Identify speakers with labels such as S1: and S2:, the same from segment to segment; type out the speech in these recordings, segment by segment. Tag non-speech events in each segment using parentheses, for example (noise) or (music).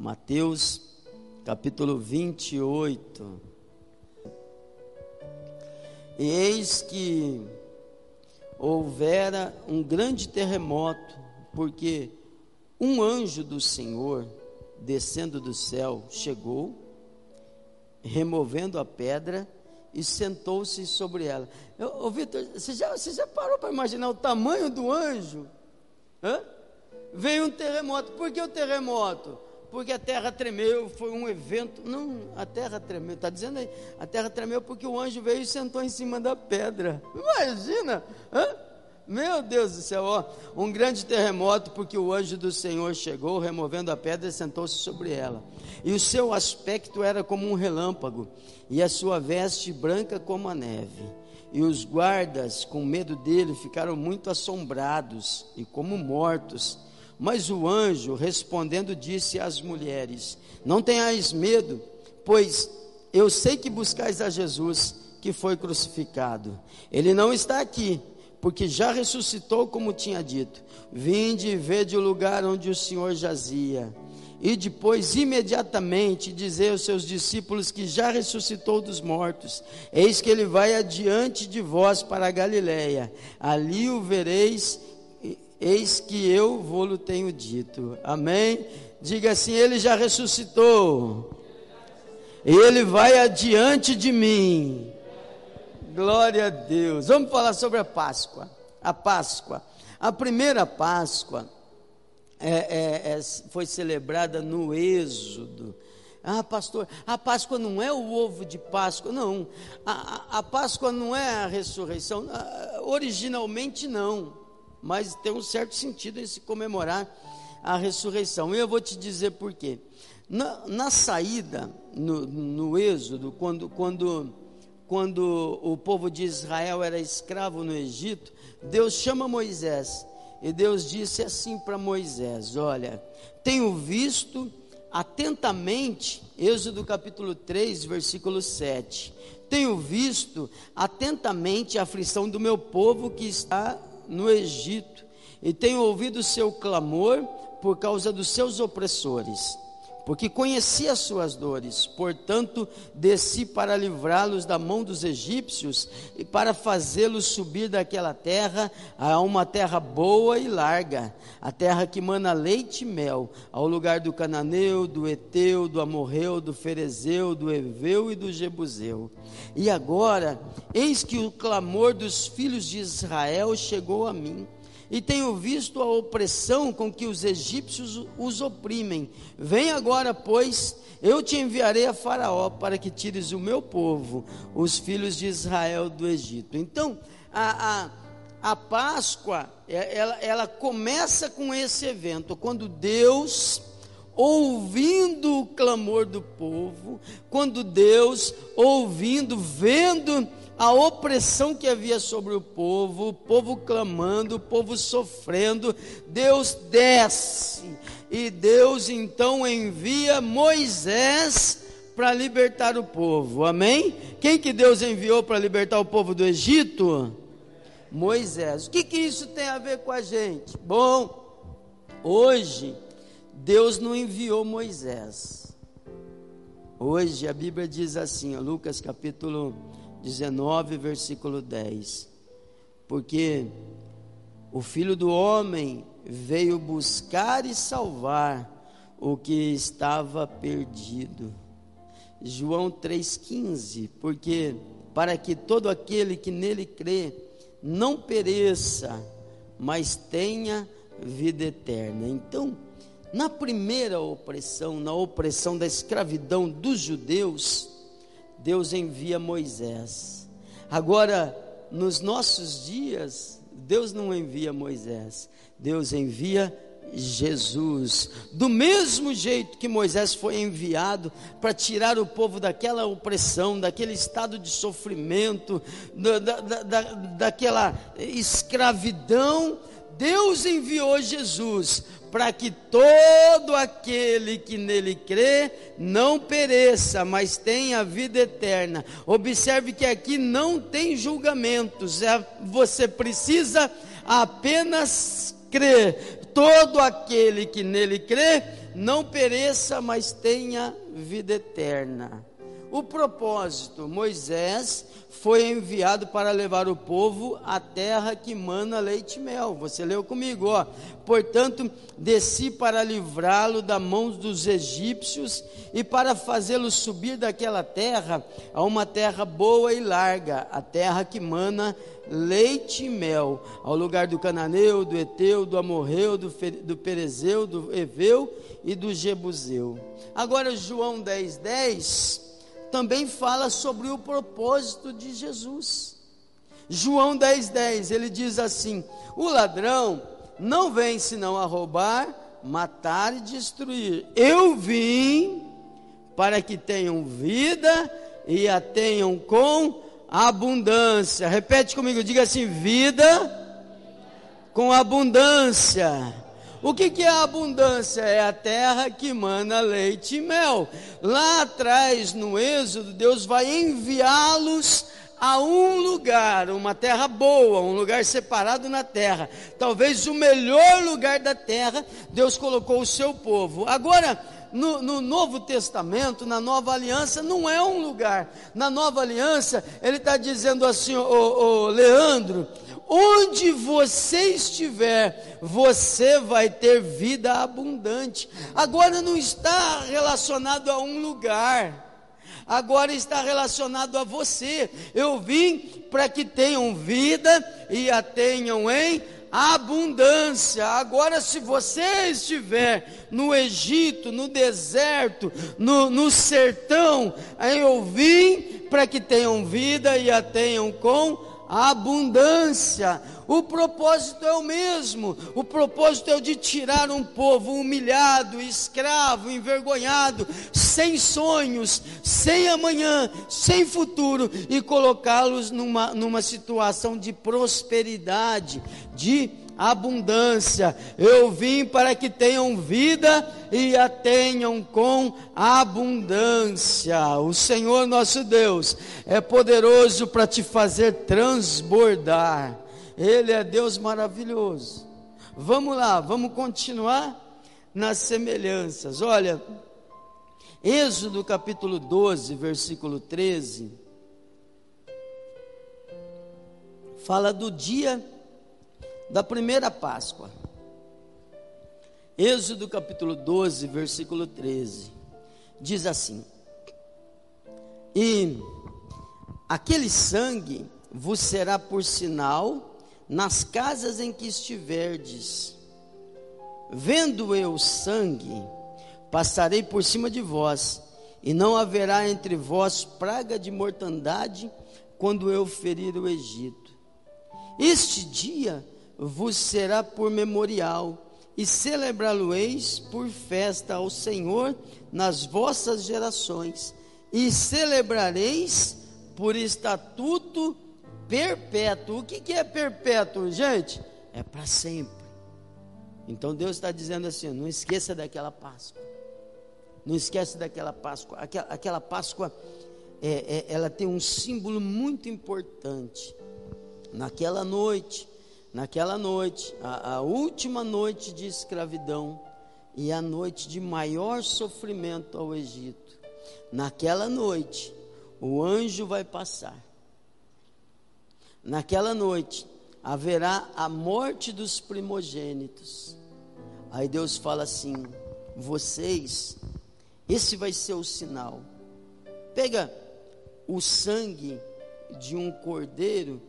S1: Mateus capítulo 28. E eis que houvera um grande terremoto, porque um anjo do Senhor, descendo do céu, chegou, removendo a pedra e sentou-se sobre ela. Ô Vitor, você já, você já parou para imaginar o tamanho do anjo? Hã? Veio um terremoto. Por que o terremoto? Porque a terra tremeu, foi um evento. Não, a terra tremeu, está dizendo aí, a terra tremeu porque o anjo veio e sentou em cima da pedra. Imagina, hã? meu Deus do céu, ó, um grande terremoto, porque o anjo do Senhor chegou, removendo a pedra e sentou-se sobre ela. E o seu aspecto era como um relâmpago, e a sua veste branca como a neve. E os guardas, com medo dele, ficaram muito assombrados e como mortos. Mas o anjo, respondendo, disse às mulheres: Não tenhais medo, pois eu sei que buscais a Jesus que foi crucificado. Ele não está aqui, porque já ressuscitou, como tinha dito. Vinde e vede o lugar onde o Senhor jazia. E depois, imediatamente, dizer aos seus discípulos que já ressuscitou dos mortos. Eis que ele vai adiante de vós para a Galiléia. Ali o vereis Eis que eu vou-lo tenho dito. Amém? Diga assim: Ele já ressuscitou. Ele vai adiante de mim. Glória a Deus. Vamos falar sobre a Páscoa. A Páscoa. A primeira Páscoa é, é, é, foi celebrada no Êxodo. Ah, pastor, a Páscoa não é o ovo de Páscoa, não. A, a, a Páscoa não é a ressurreição. Ah, originalmente, não mas tem um certo sentido em se comemorar a ressurreição. E eu vou te dizer por quê. Na, na saída, no, no Êxodo, quando, quando, quando o povo de Israel era escravo no Egito, Deus chama Moisés. E Deus disse assim para Moisés: Olha, tenho visto atentamente, Êxodo capítulo 3, versículo 7. Tenho visto atentamente a aflição do meu povo que está no Egito e tenho ouvido o seu clamor por causa dos seus opressores, porque conheci as suas dores, portanto desci para livrá-los da mão dos egípcios e para fazê-los subir daquela terra a uma terra boa e larga, a terra que mana leite e mel, ao lugar do cananeu, do eteu, do amorreu, do ferezeu, do eveu e do jebuseu. E agora, eis que o clamor dos filhos de Israel chegou a mim e tenho visto a opressão com que os egípcios os oprimem. Vem agora, pois, eu te enviarei a Faraó para que tires o meu povo, os filhos de Israel, do Egito. Então, a, a, a Páscoa, é, ela, ela começa com esse evento, quando Deus ouvindo o clamor do povo, quando Deus, ouvindo, vendo a opressão que havia sobre o povo, o povo clamando, o povo sofrendo, Deus desce e Deus então envia Moisés para libertar o povo. Amém? Quem que Deus enviou para libertar o povo do Egito? Moisés. O que que isso tem a ver com a gente? Bom, hoje Deus não enviou Moisés. Hoje a Bíblia diz assim, Lucas capítulo 19, versículo 10. Porque o Filho do Homem veio buscar e salvar o que estava perdido. João 3,15. Porque para que todo aquele que nele crê não pereça, mas tenha vida eterna. Então, na primeira opressão, na opressão da escravidão dos judeus, Deus envia Moisés. Agora, nos nossos dias, Deus não envia Moisés, Deus envia Jesus. Do mesmo jeito que Moisés foi enviado para tirar o povo daquela opressão, daquele estado de sofrimento, da, da, da, daquela escravidão, Deus enviou Jesus para que todo aquele que nele crê não pereça, mas tenha vida eterna. Observe que aqui não tem julgamentos, é, você precisa apenas crer. Todo aquele que nele crê não pereça, mas tenha vida eterna. O propósito: Moisés foi enviado para levar o povo à terra que mana leite e mel. Você leu comigo, ó. Portanto, desci para livrá-lo da mão dos egípcios e para fazê-lo subir daquela terra a uma terra boa e larga, a terra que mana leite e mel, ao lugar do cananeu, do eteu, do amorreu, do, do perezeu, do eveu e do jebuseu. Agora João 10:10 10, também fala sobre o propósito de Jesus. João 10,10, 10, ele diz assim: O ladrão não vem senão a roubar, matar e destruir. Eu vim para que tenham vida e a tenham com abundância. Repete comigo, diga assim: vida com abundância. O que, que é a abundância? É a terra que mana leite e mel. Lá atrás, no Êxodo, Deus vai enviá-los a um lugar, uma terra boa, um lugar separado na terra. Talvez o melhor lugar da terra, Deus colocou o seu povo. Agora, no, no, Novo Testamento, na Nova Aliança, não é um lugar. Na Nova Aliança, ele está dizendo assim, ô, ô, Leandro, onde você estiver, você vai ter vida abundante. Agora não está relacionado a um lugar agora está relacionado a você. Eu vim para que tenham vida e a tenham em abundância. Agora, se você estiver no Egito, no deserto, no, no sertão, eu vim para que tenham vida e a tenham com abundância. O propósito é o mesmo. O propósito é o de tirar um povo humilhado, escravo, envergonhado, sem sonhos, sem amanhã, sem futuro e colocá-los numa, numa situação de prosperidade, de abundância. Eu vim para que tenham vida e a tenham com abundância. O Senhor nosso Deus é poderoso para te fazer transbordar. Ele é Deus maravilhoso. Vamos lá, vamos continuar nas semelhanças. Olha, Êxodo capítulo 12, versículo 13. Fala do dia da primeira Páscoa. Êxodo capítulo 12, versículo 13. Diz assim: E aquele sangue vos será por sinal nas casas em que estiverdes. Vendo eu sangue, passarei por cima de vós, e não haverá entre vós praga de mortandade quando eu ferir o Egito. Este dia vos será por memorial, e celebrá-lo-eis por festa ao Senhor nas vossas gerações, e celebrareis por estatuto perpétuo. O que, que é perpétuo, gente? É para sempre. Então Deus está dizendo assim: não esqueça daquela Páscoa. Não esqueça daquela Páscoa. Aquela, aquela Páscoa, é, é, ela tem um símbolo muito importante. Naquela noite, naquela noite, a, a última noite de escravidão e a noite de maior sofrimento ao Egito. Naquela noite, o anjo vai passar. Naquela noite, haverá a morte dos primogênitos. Aí Deus fala assim: vocês, esse vai ser o sinal. Pega o sangue de um cordeiro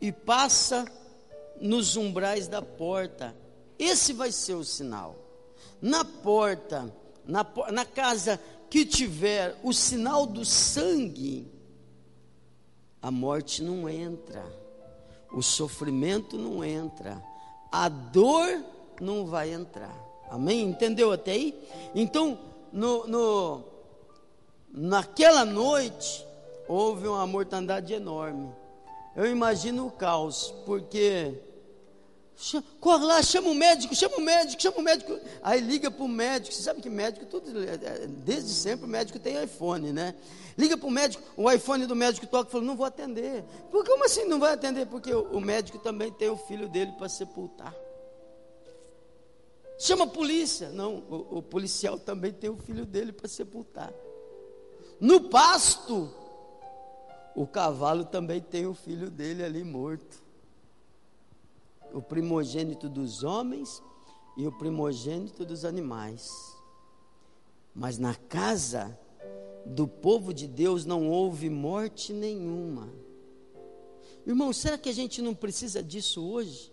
S1: e passa nos umbrais da porta. Esse vai ser o sinal. Na porta, na, na casa que tiver o sinal do sangue, a morte não entra, o sofrimento não entra, a dor não vai entrar. Amém? Entendeu até aí? Então, no, no, naquela noite, houve uma mortandade enorme. Eu imagino o caos, porque Corre lá, chama o médico, chama o médico, chama o médico. Aí liga para o médico. Você sabe que médico, tudo, é, é, desde sempre o médico tem iPhone, né? Liga para o médico, o iPhone do médico toca e fala: Não vou atender. Por como assim não vai atender? Porque o, o médico também tem o filho dele para sepultar. Chama a polícia. Não, o, o policial também tem o filho dele para sepultar. No pasto, o cavalo também tem o filho dele ali morto. O primogênito dos homens e o primogênito dos animais. Mas na casa do povo de Deus não houve morte nenhuma. Irmão, será que a gente não precisa disso hoje?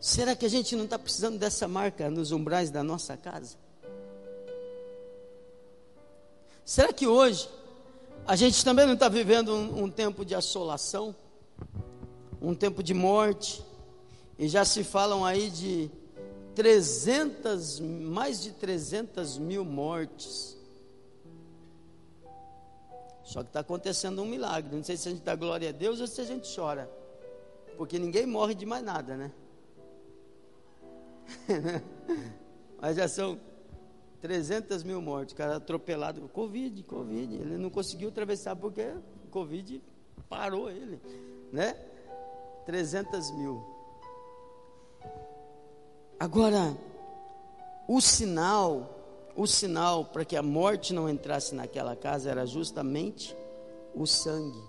S1: Será que a gente não está precisando dessa marca nos umbrais da nossa casa? Será que hoje a gente também não está vivendo um, um, tempo de assolação, um tempo de morte, e já se falam aí de 300, mais de 300 mil mortes. Só que está acontecendo um milagre. Não sei se a gente dá glória a Deus ou se a gente chora, porque ninguém morre de mais nada, né? (laughs) Mas já são 300 mil mortes, cara atropelado, Covid, Covid, ele não conseguiu atravessar porque o Covid parou ele, né? 300 mil. Agora, o sinal, o sinal para que a morte não entrasse naquela casa era justamente o sangue.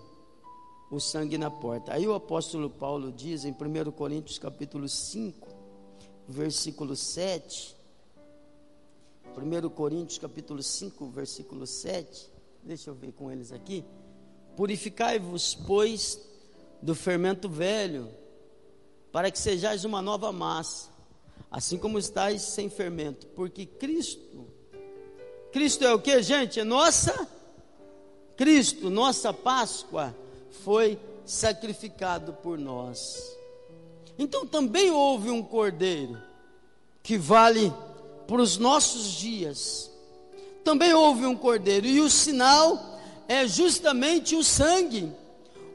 S1: O sangue na porta. Aí o apóstolo Paulo diz em 1 Coríntios capítulo 5, versículo 7. 1 Coríntios capítulo 5, versículo 7. Deixa eu ver com eles aqui. Purificai-vos, pois, do fermento velho, para que sejais uma nova massa, assim como estáis sem fermento, porque Cristo, Cristo é o que, gente? É nossa, Cristo, nossa Páscoa, foi sacrificado por nós. Então também houve um cordeiro que vale para os nossos dias. Também houve um cordeiro, e o sinal é justamente o sangue.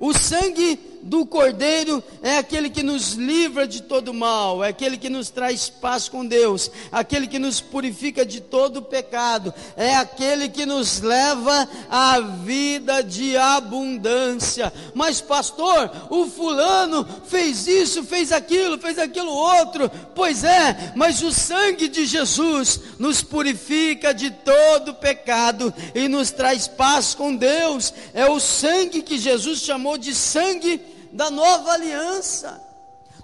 S1: O sangue do Cordeiro é aquele que nos livra de todo mal, é aquele que nos traz paz com Deus, aquele que nos purifica de todo pecado, é aquele que nos leva à vida de abundância. Mas, pastor, o fulano fez isso, fez aquilo, fez aquilo outro. Pois é, mas o sangue de Jesus nos purifica de todo pecado e nos traz paz com Deus. É o sangue que Jesus chamou de sangue da nova aliança.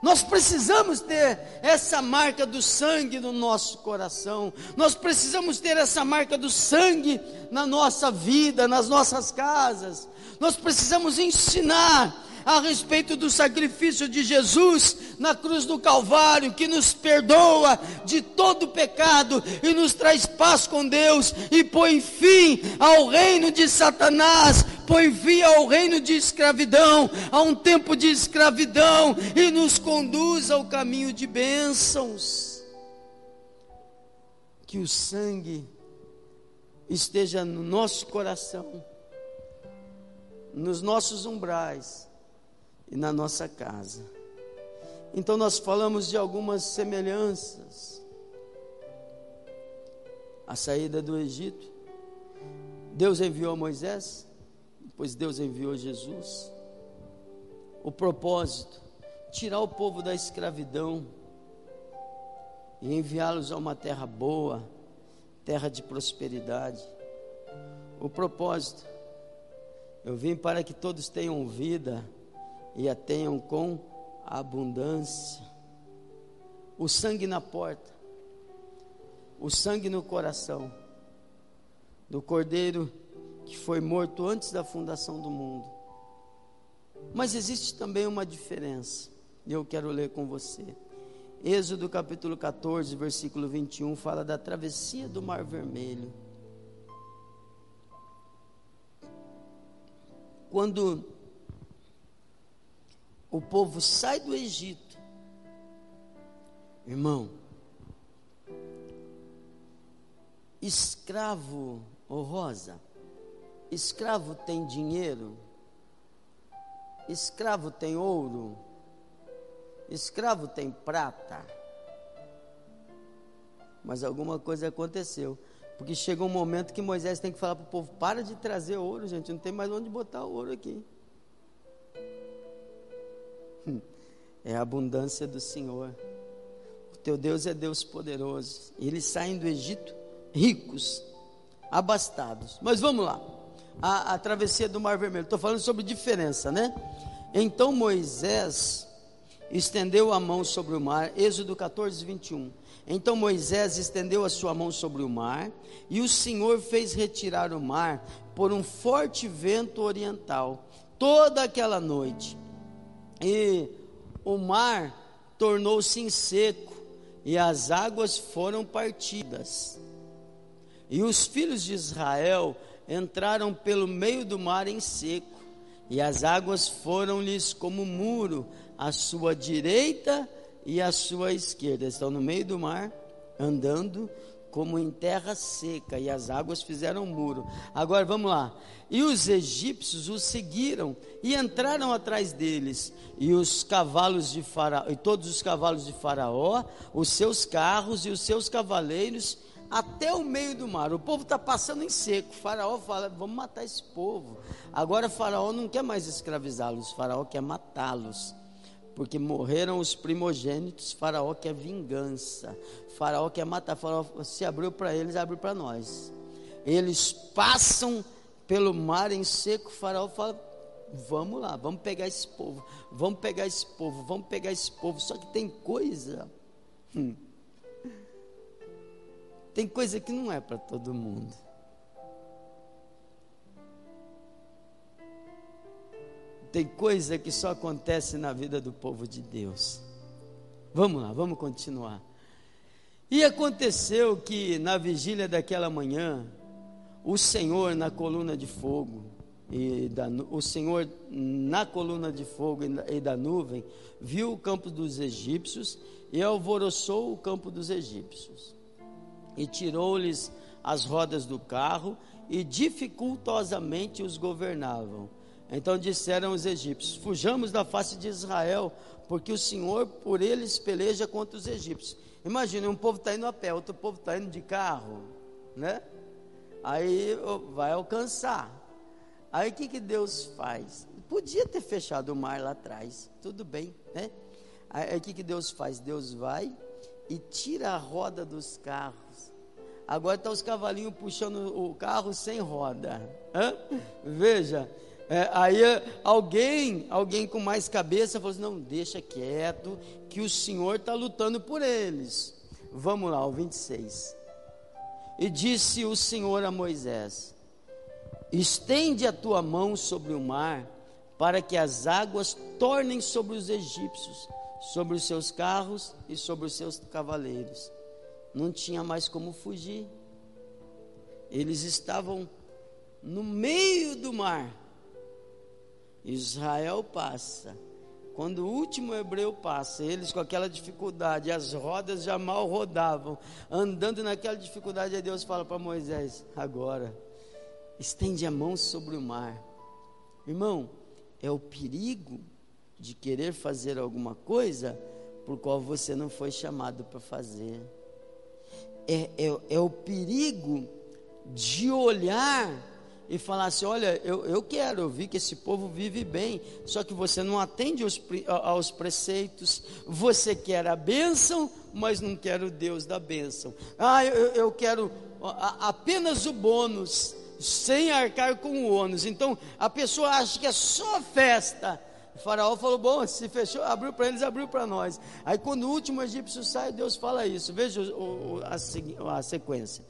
S1: Nós precisamos ter essa marca do sangue no nosso coração. Nós precisamos ter essa marca do sangue na nossa vida, nas nossas casas. Nós precisamos ensinar a respeito do sacrifício de Jesus na cruz do Calvário, que nos perdoa de todo pecado e nos traz paz com Deus e põe fim ao reino de Satanás, põe fim ao reino de escravidão, a um tempo de escravidão e nos conduz ao caminho de bênçãos. Que o sangue esteja no nosso coração, nos nossos umbrais e na nossa casa. Então nós falamos de algumas semelhanças. A saída do Egito. Deus enviou Moisés, depois Deus enviou Jesus. O propósito: tirar o povo da escravidão e enviá-los a uma terra boa, terra de prosperidade. O propósito: eu vim para que todos tenham vida e a tenham com abundância. O sangue na porta, o sangue no coração do cordeiro que foi morto antes da fundação do mundo. Mas existe também uma diferença, e eu quero ler com você. Êxodo capítulo 14, versículo 21 fala da travessia do Mar Vermelho. Quando o povo sai do Egito, irmão, escravo, ô oh Rosa, escravo tem dinheiro, escravo tem ouro, escravo tem prata, mas alguma coisa aconteceu. Porque chegou um momento que Moisés tem que falar para o povo: para de trazer ouro, gente, não tem mais onde botar ouro aqui. É a abundância do Senhor. O teu Deus é Deus poderoso. Eles saem do Egito ricos, abastados. Mas vamos lá. A, a travessia do Mar Vermelho. Estou falando sobre diferença, né? Então Moisés estendeu a mão sobre o mar. Êxodo 14, 21. Então Moisés estendeu a sua mão sobre o mar, e o Senhor fez retirar o mar por um forte vento oriental, toda aquela noite. E o mar tornou-se seco, e as águas foram partidas. E os filhos de Israel entraram pelo meio do mar em seco, e as águas foram-lhes como muro à sua direita e à sua esquerda. Estão no meio do mar, andando como em terra seca, e as águas fizeram muro. Agora vamos lá. E os egípcios os seguiram e entraram atrás deles, e os cavalos de Faraó, e todos os cavalos de Faraó, os seus carros e os seus cavaleiros até o meio do mar. O povo está passando em seco. O faraó fala: vamos matar esse povo. Agora, Faraó não quer mais escravizá-los, Faraó quer matá-los porque morreram os primogênitos, Faraó quer vingança, Faraó quer matar, Faraó se abriu para eles, abriu para nós. Eles passam pelo mar em seco, Faraó fala: vamos lá, vamos pegar esse povo, vamos pegar esse povo, vamos pegar esse povo. Só que tem coisa, hum, tem coisa que não é para todo mundo. Tem coisa que só acontece na vida do povo de Deus. Vamos lá, vamos continuar. E aconteceu que na vigília daquela manhã, o Senhor na coluna de fogo, e da, o Senhor na coluna de fogo e da nuvem, viu o campo dos egípcios e alvoroçou o campo dos egípcios. E tirou-lhes as rodas do carro e dificultosamente os governavam. Então disseram os egípcios: Fujamos da face de Israel, porque o Senhor por eles peleja contra os egípcios. Imagina, um povo está indo a pé, outro povo está indo de carro, né? Aí vai alcançar. Aí o que, que Deus faz? Podia ter fechado o mar lá atrás, tudo bem, né? Aí o que, que Deus faz? Deus vai e tira a roda dos carros. Agora está os cavalinhos puxando o carro sem roda. Hã? Veja, é, aí alguém, alguém com mais cabeça falou assim, não, deixa quieto, que o Senhor está lutando por eles. Vamos lá, o 26. E disse o Senhor a Moisés: Estende a tua mão sobre o mar, para que as águas tornem sobre os egípcios, sobre os seus carros e sobre os seus cavaleiros. Não tinha mais como fugir. Eles estavam no meio do mar Israel passa. Quando o último hebreu passa, eles com aquela dificuldade, as rodas já mal rodavam, andando naquela dificuldade, aí Deus fala para Moisés: agora, estende a mão sobre o mar. Irmão, é o perigo de querer fazer alguma coisa por qual você não foi chamado para fazer. É, é, é o perigo de olhar e falar assim: olha, eu, eu quero, eu vi que esse povo vive bem, só que você não atende aos, aos preceitos, você quer a bênção, mas não quer o Deus da bênção. Ah, eu, eu quero apenas o bônus, sem arcar com o ônus. Então a pessoa acha que é só festa. O faraó falou: bom, se fechou, abriu para eles, abriu para nós. Aí quando o último egípcio sai, Deus fala isso. Veja o, o, a, a sequência.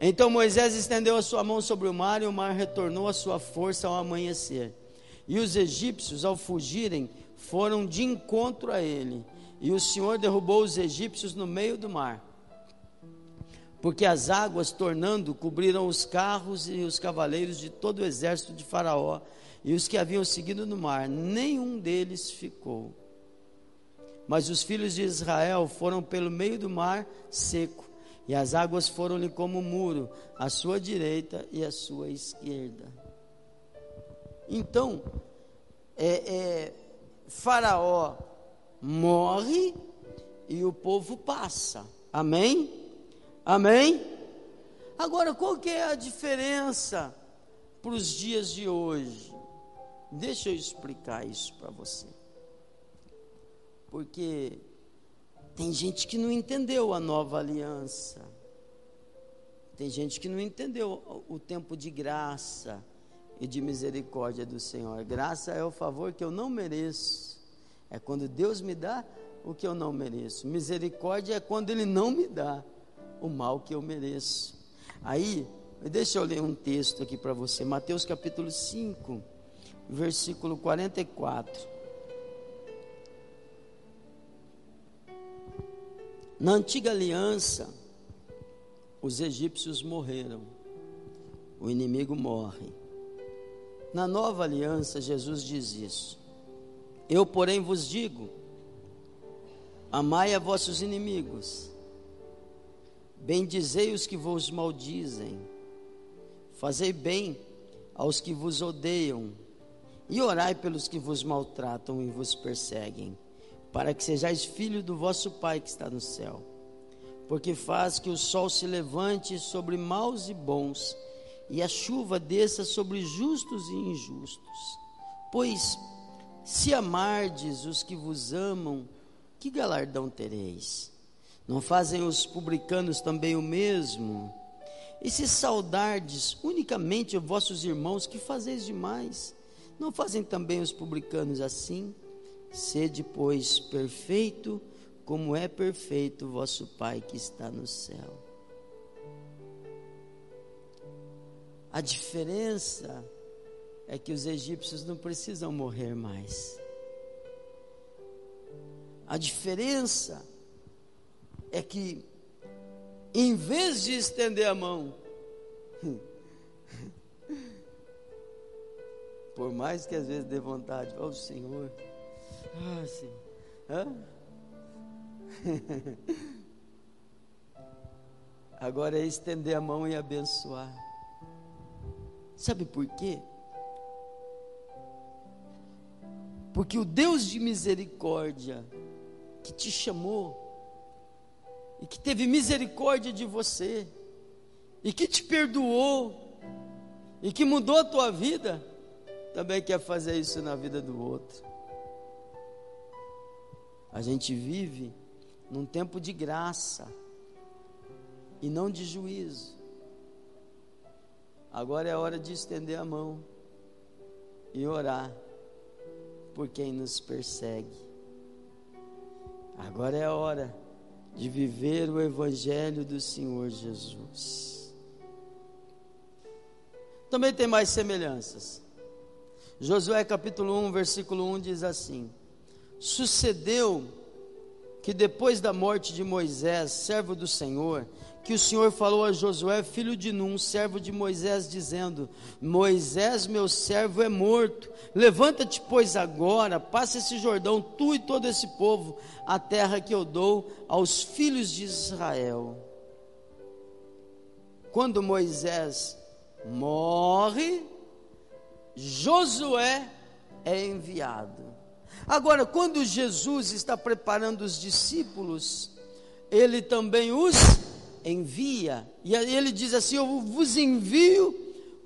S1: Então Moisés estendeu a sua mão sobre o mar e o mar retornou a sua força ao amanhecer. E os egípcios, ao fugirem, foram de encontro a ele. E o Senhor derrubou os egípcios no meio do mar. Porque as águas, tornando, cobriram os carros e os cavaleiros de todo o exército de Faraó e os que haviam seguido no mar, nenhum deles ficou. Mas os filhos de Israel foram pelo meio do mar seco e as águas foram-lhe como muro, à sua direita e à sua esquerda. Então, é, é, Faraó morre e o povo passa. Amém? Amém? Agora, qual que é a diferença para os dias de hoje? Deixa eu explicar isso para você. porque tem gente que não entendeu a nova aliança. Tem gente que não entendeu o tempo de graça e de misericórdia do Senhor. Graça é o favor que eu não mereço. É quando Deus me dá o que eu não mereço. Misericórdia é quando Ele não me dá o mal que eu mereço. Aí, deixa eu ler um texto aqui para você. Mateus capítulo 5, versículo 44. Na antiga aliança, os egípcios morreram, o inimigo morre. Na nova aliança, Jesus diz isso. Eu, porém, vos digo: amai a vossos inimigos, bendizei os que vos maldizem, fazei bem aos que vos odeiam, e orai pelos que vos maltratam e vos perseguem para que sejais filho do vosso Pai que está no céu. Porque faz que o sol se levante sobre maus e bons, e a chuva desça sobre justos e injustos. Pois, se amardes os que vos amam, que galardão tereis? Não fazem os publicanos também o mesmo? E se saudardes unicamente os vossos irmãos, que fazeis demais? Não fazem também os publicanos assim? Sede, pois, perfeito, como é perfeito vosso Pai que está no céu. A diferença é que os egípcios não precisam morrer mais. A diferença é que, em vez de estender a mão, (laughs) por mais que às vezes dê vontade, ó oh, Senhor, ah, sim. Hã? (laughs) Agora é estender a mão e abençoar. Sabe por quê? Porque o Deus de misericórdia que te chamou e que teve misericórdia de você e que te perdoou e que mudou a tua vida, também quer fazer isso na vida do outro. A gente vive num tempo de graça e não de juízo. Agora é hora de estender a mão e orar por quem nos persegue. Agora é hora de viver o Evangelho do Senhor Jesus. Também tem mais semelhanças. Josué capítulo 1, versículo 1 diz assim: Sucedeu que depois da morte de Moisés, servo do Senhor, que o Senhor falou a Josué, filho de Num, servo de Moisés, dizendo: Moisés, meu servo, é morto. Levanta-te, pois, agora, passa esse Jordão, tu e todo esse povo, a terra que eu dou aos filhos de Israel. Quando Moisés morre, Josué é enviado. Agora, quando Jesus está preparando os discípulos, ele também os envia. E ele diz assim: Eu vos envio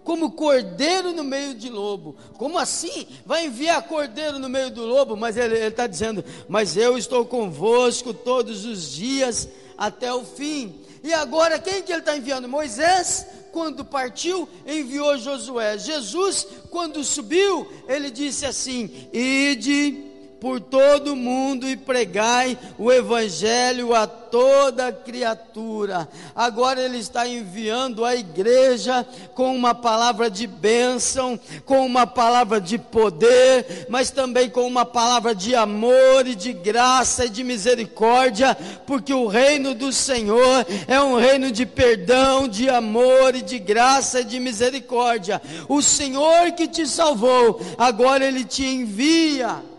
S1: como cordeiro no meio de lobo. Como assim? Vai enviar cordeiro no meio do lobo? Mas ele está dizendo: Mas eu estou convosco todos os dias até o fim. E agora quem que ele está enviando? Moisés, quando partiu, enviou Josué. Jesus, quando subiu, ele disse assim: Ide por todo mundo e pregai o evangelho a toda criatura. Agora ele está enviando a igreja com uma palavra de bênção, com uma palavra de poder, mas também com uma palavra de amor e de graça e de misericórdia, porque o reino do Senhor é um reino de perdão, de amor e de graça e de misericórdia. O Senhor que te salvou, agora ele te envia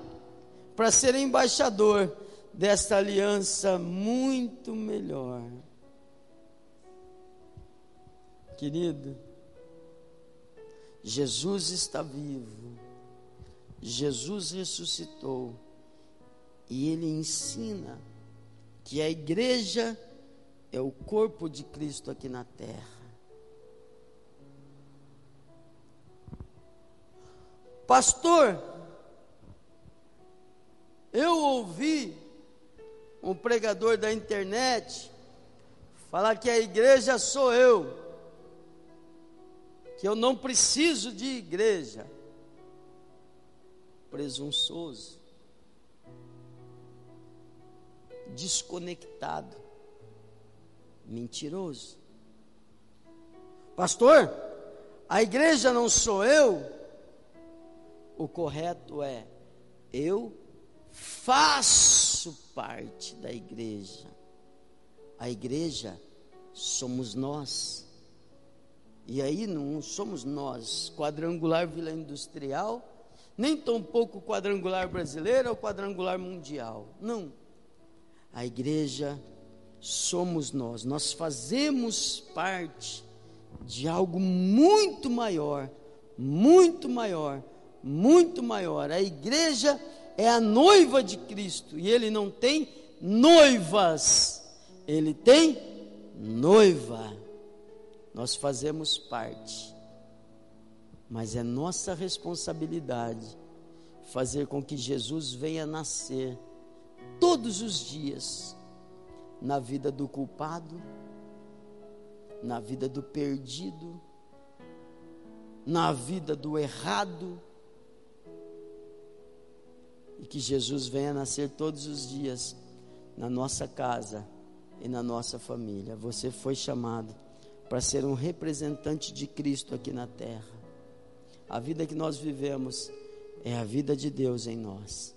S1: para ser embaixador desta aliança muito melhor. Querido, Jesus está vivo, Jesus ressuscitou e ele ensina que a igreja é o corpo de Cristo aqui na terra. Pastor, Eu ouvi um pregador da internet falar que a igreja sou eu, que eu não preciso de igreja. Presunçoso, desconectado, mentiroso. Pastor, a igreja não sou eu. O correto é eu faço parte da igreja. A igreja somos nós. E aí não somos nós, quadrangular Vila Industrial, nem tampouco quadrangular brasileiro ou quadrangular mundial. Não. A igreja somos nós. Nós fazemos parte de algo muito maior, muito maior, muito maior. A igreja é a noiva de Cristo e ele não tem noivas, ele tem noiva. Nós fazemos parte, mas é nossa responsabilidade fazer com que Jesus venha nascer todos os dias na vida do culpado, na vida do perdido, na vida do errado e que Jesus venha nascer todos os dias na nossa casa e na nossa família. Você foi chamado para ser um representante de Cristo aqui na terra. A vida que nós vivemos é a vida de Deus em nós.